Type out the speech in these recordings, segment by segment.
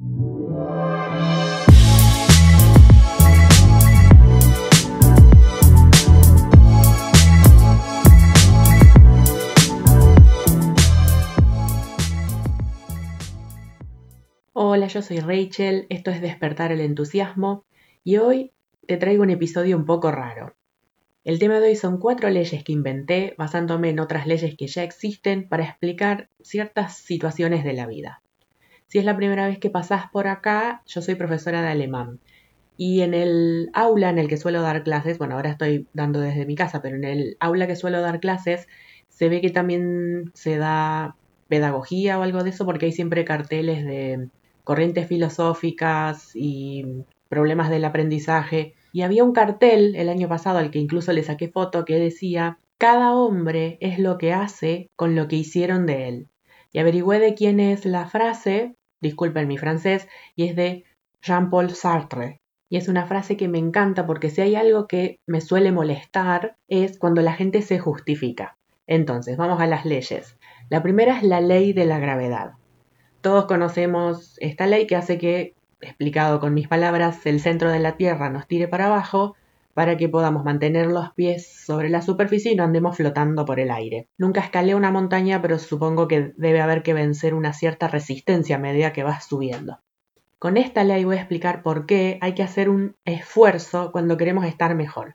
Hola, yo soy Rachel, esto es Despertar el Entusiasmo y hoy te traigo un episodio un poco raro. El tema de hoy son cuatro leyes que inventé basándome en otras leyes que ya existen para explicar ciertas situaciones de la vida. Si es la primera vez que pasás por acá, yo soy profesora de alemán y en el aula en el que suelo dar clases, bueno, ahora estoy dando desde mi casa, pero en el aula que suelo dar clases se ve que también se da pedagogía o algo de eso porque hay siempre carteles de corrientes filosóficas y problemas del aprendizaje. Y había un cartel el año pasado al que incluso le saqué foto que decía, cada hombre es lo que hace con lo que hicieron de él. Y averigüé de quién es la frase, disculpen mi francés, y es de Jean-Paul Sartre. Y es una frase que me encanta porque si hay algo que me suele molestar es cuando la gente se justifica. Entonces, vamos a las leyes. La primera es la ley de la gravedad. Todos conocemos esta ley que hace que, explicado con mis palabras, el centro de la Tierra nos tire para abajo para que podamos mantener los pies sobre la superficie y no andemos flotando por el aire. Nunca escalé una montaña, pero supongo que debe haber que vencer una cierta resistencia a medida que vas subiendo. Con esta ley voy a explicar por qué hay que hacer un esfuerzo cuando queremos estar mejor.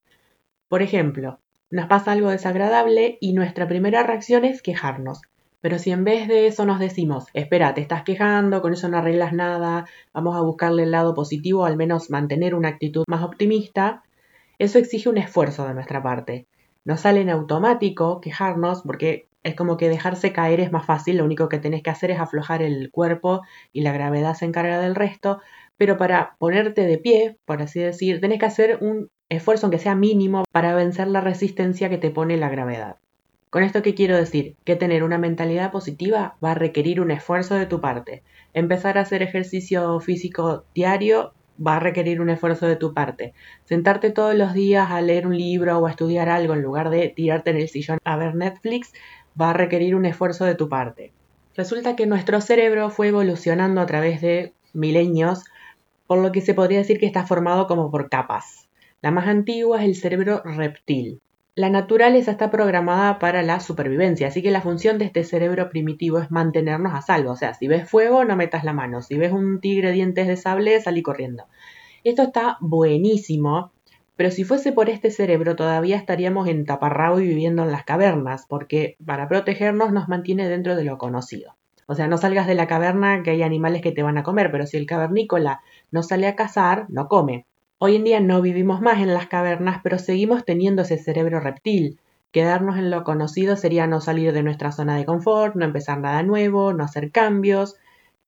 Por ejemplo, nos pasa algo desagradable y nuestra primera reacción es quejarnos. Pero si en vez de eso nos decimos, espera, te estás quejando, con eso no arreglas nada, vamos a buscarle el lado positivo, al menos mantener una actitud más optimista, eso exige un esfuerzo de nuestra parte. No sale en automático quejarnos porque es como que dejarse caer es más fácil, lo único que tenés que hacer es aflojar el cuerpo y la gravedad se encarga del resto, pero para ponerte de pie, por así decir, tenés que hacer un esfuerzo aunque sea mínimo para vencer la resistencia que te pone la gravedad. Con esto qué quiero decir? Que tener una mentalidad positiva va a requerir un esfuerzo de tu parte. Empezar a hacer ejercicio físico diario va a requerir un esfuerzo de tu parte. Sentarte todos los días a leer un libro o a estudiar algo en lugar de tirarte en el sillón a ver Netflix va a requerir un esfuerzo de tu parte. Resulta que nuestro cerebro fue evolucionando a través de milenios, por lo que se podría decir que está formado como por capas. La más antigua es el cerebro reptil. La naturaleza está programada para la supervivencia, así que la función de este cerebro primitivo es mantenernos a salvo. O sea, si ves fuego, no metas la mano. Si ves un tigre dientes de sable, salí corriendo. Esto está buenísimo, pero si fuese por este cerebro, todavía estaríamos en taparrabo y viviendo en las cavernas, porque para protegernos nos mantiene dentro de lo conocido. O sea, no salgas de la caverna que hay animales que te van a comer, pero si el cavernícola no sale a cazar, no come. Hoy en día no vivimos más en las cavernas, pero seguimos teniendo ese cerebro reptil. Quedarnos en lo conocido sería no salir de nuestra zona de confort, no empezar nada nuevo, no hacer cambios.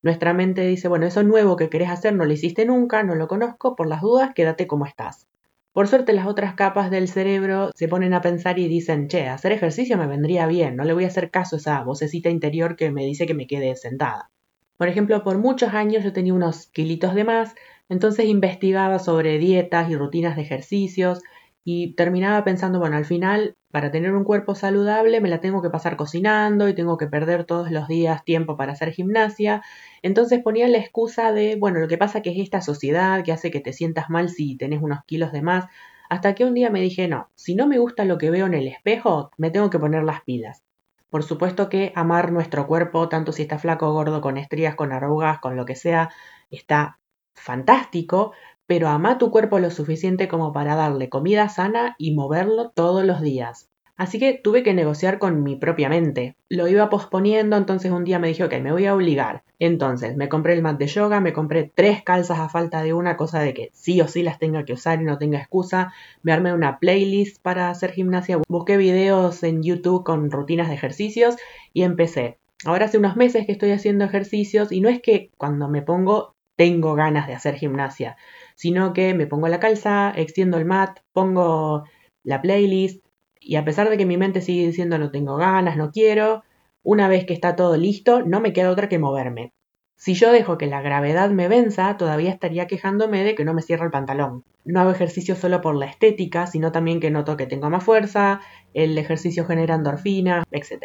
Nuestra mente dice, bueno, eso nuevo que querés hacer no lo hiciste nunca, no lo conozco, por las dudas, quédate como estás. Por suerte las otras capas del cerebro se ponen a pensar y dicen, che, hacer ejercicio me vendría bien, no le voy a hacer caso a esa vocecita interior que me dice que me quede sentada. Por ejemplo, por muchos años yo tenía unos kilitos de más, entonces investigaba sobre dietas y rutinas de ejercicios y terminaba pensando, bueno, al final, para tener un cuerpo saludable me la tengo que pasar cocinando y tengo que perder todos los días tiempo para hacer gimnasia. Entonces ponía la excusa de, bueno, lo que pasa que es esta sociedad que hace que te sientas mal si tenés unos kilos de más. Hasta que un día me dije, no, si no me gusta lo que veo en el espejo, me tengo que poner las pilas. Por supuesto que amar nuestro cuerpo, tanto si está flaco o gordo, con estrías, con arrugas, con lo que sea, está fantástico, pero ama tu cuerpo lo suficiente como para darle comida sana y moverlo todos los días. Así que tuve que negociar con mi propia mente. Lo iba posponiendo, entonces un día me dije, ok, me voy a obligar. Entonces me compré el mat de yoga, me compré tres calzas a falta de una, cosa de que sí o sí las tenga que usar y no tenga excusa. Me armé una playlist para hacer gimnasia, busqué videos en YouTube con rutinas de ejercicios y empecé. Ahora hace unos meses que estoy haciendo ejercicios y no es que cuando me pongo tengo ganas de hacer gimnasia, sino que me pongo la calza, extiendo el mat, pongo la playlist y a pesar de que mi mente sigue diciendo no tengo ganas, no quiero, una vez que está todo listo, no me queda otra que moverme. Si yo dejo que la gravedad me venza, todavía estaría quejándome de que no me cierra el pantalón. No hago ejercicio solo por la estética, sino también que noto que tengo más fuerza, el ejercicio genera endorfina, etc.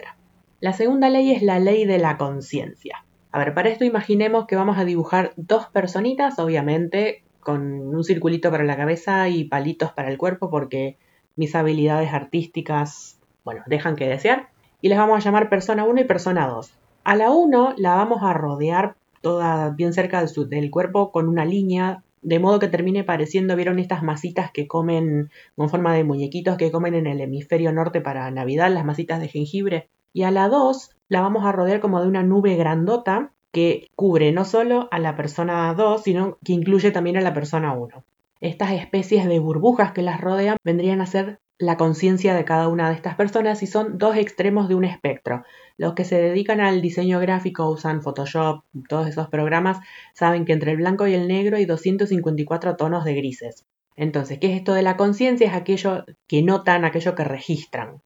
La segunda ley es la ley de la conciencia. A ver, para esto imaginemos que vamos a dibujar dos personitas, obviamente, con un circulito para la cabeza y palitos para el cuerpo, porque mis habilidades artísticas, bueno, dejan que desear. Y les vamos a llamar persona 1 y persona 2. A la 1 la vamos a rodear toda bien cerca del, del cuerpo con una línea de modo que termine pareciendo, ¿vieron estas masitas que comen con forma de muñequitos que comen en el hemisferio norte para Navidad, las masitas de jengibre? Y a la 2 la vamos a rodear como de una nube grandota que cubre no solo a la persona 2, sino que incluye también a la persona 1. Estas especies de burbujas que las rodean vendrían a ser la conciencia de cada una de estas personas y son dos extremos de un espectro. Los que se dedican al diseño gráfico usan Photoshop, todos esos programas, saben que entre el blanco y el negro hay 254 tonos de grises. Entonces, ¿qué es esto de la conciencia? Es aquello que notan, aquello que registran.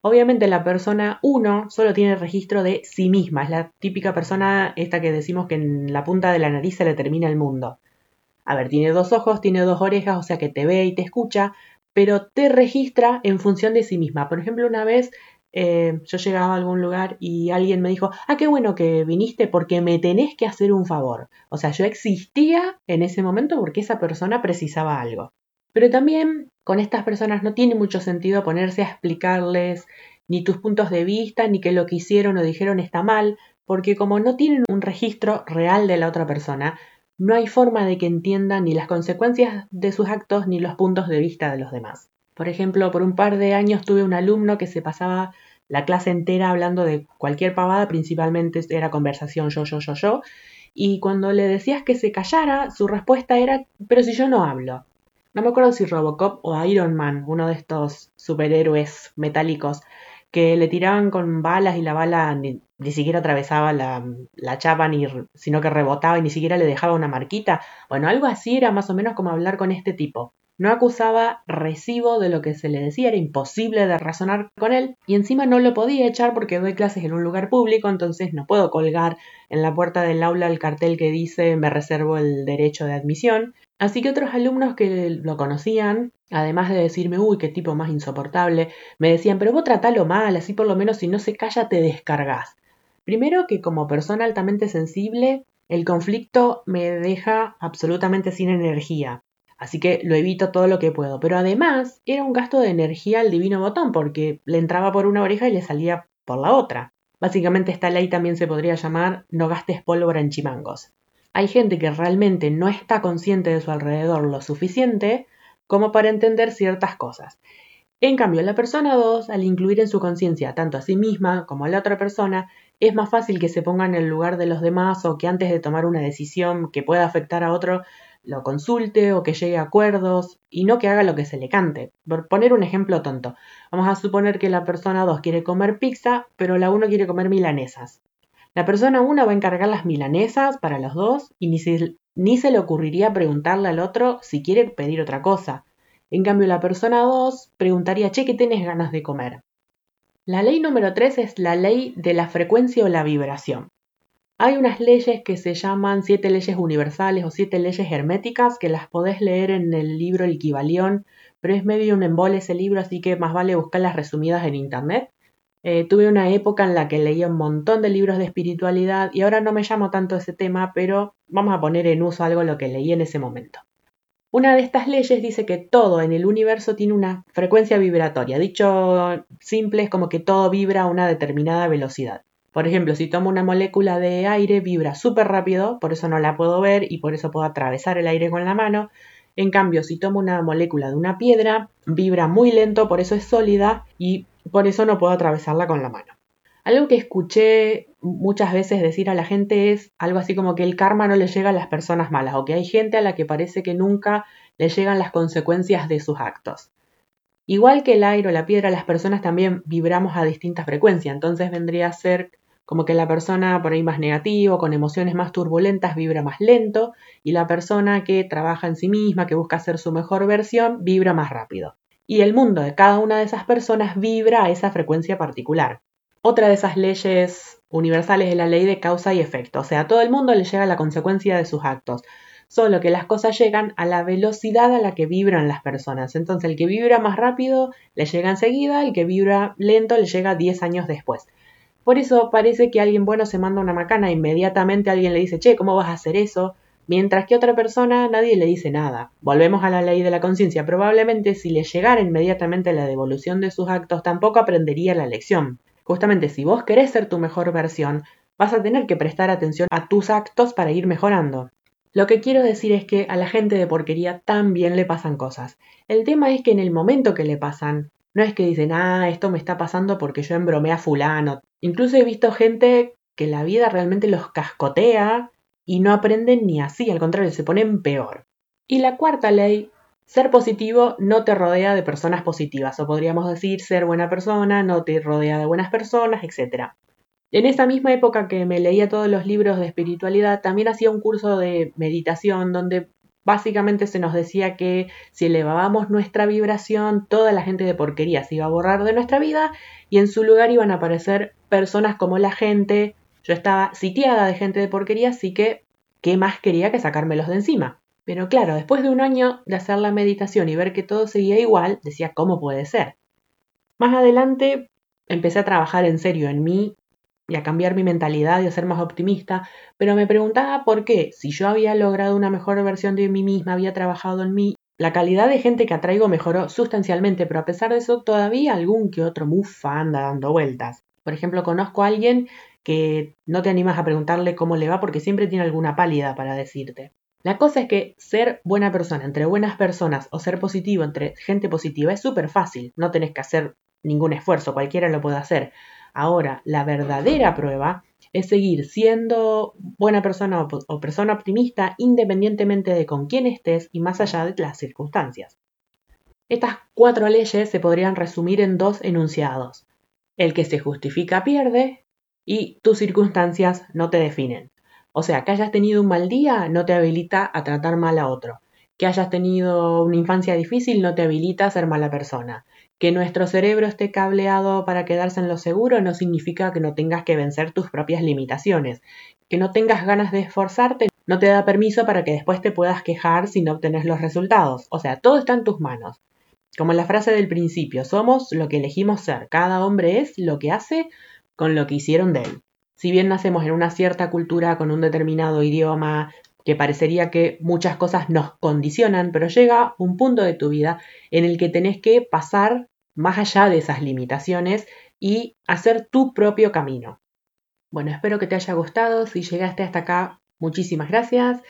Obviamente la persona 1 solo tiene registro de sí misma, es la típica persona esta que decimos que en la punta de la nariz se le termina el mundo. A ver, tiene dos ojos, tiene dos orejas, o sea que te ve y te escucha, pero te registra en función de sí misma. Por ejemplo, una vez eh, yo llegaba a algún lugar y alguien me dijo, ah, qué bueno que viniste porque me tenés que hacer un favor. O sea, yo existía en ese momento porque esa persona precisaba algo. Pero también con estas personas no tiene mucho sentido ponerse a explicarles ni tus puntos de vista, ni que lo que hicieron o dijeron está mal, porque como no tienen un registro real de la otra persona, no hay forma de que entiendan ni las consecuencias de sus actos ni los puntos de vista de los demás. Por ejemplo, por un par de años tuve un alumno que se pasaba la clase entera hablando de cualquier pavada, principalmente era conversación yo, yo, yo, yo, y cuando le decías que se callara, su respuesta era, pero si yo no hablo. No me acuerdo si Robocop o Iron Man, uno de estos superhéroes metálicos, que le tiraban con balas y la bala ni, siquiera atravesaba la, la chapa, ni, sino que rebotaba y ni siquiera le dejaba una marquita. Bueno, algo así era más o menos como hablar con este tipo. No acusaba recibo de lo que se le decía, era imposible de razonar con él y encima no lo podía echar porque doy clases en un lugar público, entonces no puedo colgar en la puerta del aula el cartel que dice me reservo el derecho de admisión. Así que otros alumnos que lo conocían, además de decirme, uy, qué tipo más insoportable, me decían, pero vos tratalo mal, así por lo menos si no se calla te descargas. Primero que como persona altamente sensible, el conflicto me deja absolutamente sin energía. Así que lo evito todo lo que puedo. Pero además era un gasto de energía al divino botón, porque le entraba por una oreja y le salía por la otra. Básicamente esta ley también se podría llamar no gastes pólvora en chimangos. Hay gente que realmente no está consciente de su alrededor lo suficiente como para entender ciertas cosas. En cambio, la persona 2, al incluir en su conciencia tanto a sí misma como a la otra persona, es más fácil que se ponga en el lugar de los demás o que antes de tomar una decisión que pueda afectar a otro, lo consulte o que llegue a acuerdos y no que haga lo que se le cante. Por poner un ejemplo tonto, vamos a suponer que la persona 2 quiere comer pizza, pero la 1 quiere comer milanesas. La persona 1 va a encargar las milanesas para los dos y ni se, le ocurriría preguntarle al otro si quiere pedir otra cosa. En cambio, la persona 2 preguntaría, che, ¿qué tienes ganas de comer? La ley número 3 es la ley de la frecuencia o la vibración. Hay unas leyes que se llaman siete leyes universales o siete leyes herméticas que las podés leer en el libro El Kibalión, pero es medio un embole ese libro, así que más vale buscarlas resumidas en internet. Eh, tuve una época en la que leía un montón de libros de espiritualidad y ahora no me llamo tanto ese tema, pero vamos a poner en uso algo lo que leí en ese momento. Una de estas leyes dice que todo en el universo tiene una frecuencia vibratoria. Dicho simple es como que todo vibra a una determinada velocidad. Por ejemplo, si tomo una molécula de aire, vibra súper rápido, por eso no la puedo ver y por eso puedo atravesar el aire con la mano. En cambio, si tomo una molécula de una piedra, vibra muy lento, por eso es sólida y por eso no puedo atravesarla con la mano. Algo que escuché muchas veces decir a la gente es algo así como que el karma no le llega a las personas malas o que hay gente a la que parece que nunca le llegan las consecuencias de sus actos. Igual que el aire o la piedra, las personas también vibramos a distintas frecuencias, entonces vendría a ser como que la persona por ahí más negativo, con emociones más turbulentas, vibra más lento, y la persona que trabaja en sí misma, que busca ser su mejor versión, vibra más rápido. Y el mundo de cada una de esas personas vibra a esa frecuencia particular. Otra de esas leyes universales es la ley de causa y efecto, o sea, a todo el mundo le llega la consecuencia de sus actos, solo que las cosas llegan a la velocidad a la que vibran las personas. Entonces, el que vibra más rápido le llega enseguida, el que vibra lento le llega 10 años después. Por eso parece que alguien bueno se manda una macana, inmediatamente alguien le dice, che, ¿cómo vas a hacer eso? Mientras que otra persona nadie le dice nada. Volvemos a la ley de la conciencia. Probablemente si le llegara inmediatamente la devolución de sus actos, tampoco aprendería la lección. Justamente si vos querés ser tu mejor versión, vas a tener que prestar atención a tus actos para ir mejorando. Lo que quiero decir es que a la gente de porquería también le pasan cosas. El tema es que en el momento que le pasan, no es que dicen, ah, esto me está pasando porque yo embromé a fulano. Incluso he visto gente que la vida realmente los cascotea y no aprenden ni así, al contrario, se ponen peor. Y la cuarta ley, ser positivo no te rodea de personas positivas, o podríamos decir ser buena persona no te rodea de buenas personas, etc. En esa misma época que me leía todos los libros de espiritualidad, también hacía un curso de meditación donde básicamente se nos decía que si elevábamos nuestra vibración, toda la gente de porquería se iba a borrar de nuestra vida y en su lugar iban a aparecer personas como la gente. Yo estaba sitiada de gente de porquería, así que, ¿qué más quería que sacármelos de encima? Pero claro, después de un año de hacer la meditación y ver que todo seguía igual, decía, ¿cómo puede ser? Más adelante empecé a trabajar en serio en mí y a cambiar mi mentalidad y a ser más optimista, pero me preguntaba por qué, si yo había logrado una mejor versión de mí misma, había trabajado en mí, la calidad de gente que atraigo mejoró sustancialmente, pero a pesar de eso todavía algún que otro mufa anda dando vueltas. Por ejemplo, conozco a alguien que no te animas a preguntarle cómo le va porque siempre tiene alguna pálida para decirte. La cosa es que ser buena persona entre buenas personas o ser positivo entre gente positiva es súper fácil, no tenés que hacer ningún esfuerzo, cualquiera lo puede hacer. Ahora, la verdadera prueba es seguir siendo buena persona o, persona optimista independientemente de con quién estés y más allá de las circunstancias. Estas cuatro leyes se podrían resumir en dos enunciados. El que se justifica pierde y tus circunstancias no te definen. O sea, que hayas tenido un mal día no te habilita a tratar mal a otro. Que hayas tenido una infancia difícil no te habilita a ser mala persona. Que nuestro cerebro esté cableado para quedarse en lo seguro no significa que no tengas que vencer tus propias limitaciones. Que no tengas ganas de esforzarte no te da permiso para que después te puedas quejar si no obtenés los resultados. O sea, todo está en tus manos. Como la frase del principio, somos lo que elegimos ser. Cada hombre es lo que hace con lo que hicieron de él. Si bien nacemos en una cierta cultura con un determinado idioma, que parecería que muchas cosas nos condicionan, pero llega un punto de tu vida en el que tenés que pasar más allá de esas limitaciones y hacer tu propio camino. Bueno, espero que te haya gustado. Si llegaste hasta acá, muchísimas gracias.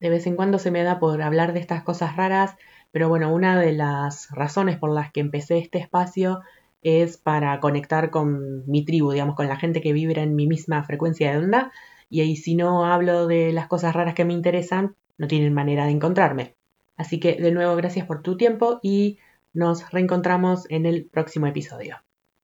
De vez en cuando se me da por hablar de estas cosas raras, pero bueno, una de las razones por las que empecé este espacio es para conectar con mi tribu, digamos, con la gente que vibra en mi misma frecuencia de onda y ahí si no hablo de las cosas raras que me interesan, no tienen manera de encontrarme. Así que de nuevo gracias por tu tiempo y nos reencontramos en el próximo episodio.